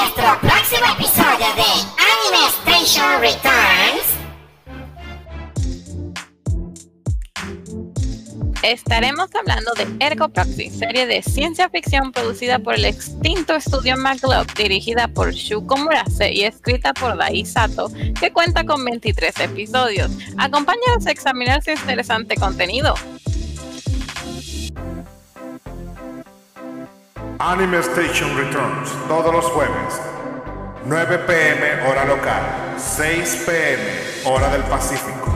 nuestro próximo episodio de Anime Station Returns. Estaremos hablando de Ergo Proxy, serie de ciencia ficción producida por el extinto estudio McLeod, dirigida por Shuko Murase y escrita por Dai Sato, que cuenta con 23 episodios. Acompáñanos a examinar su interesante contenido. Anime Station Returns todos los jueves, 9 pm hora local, 6 pm hora del Pacífico.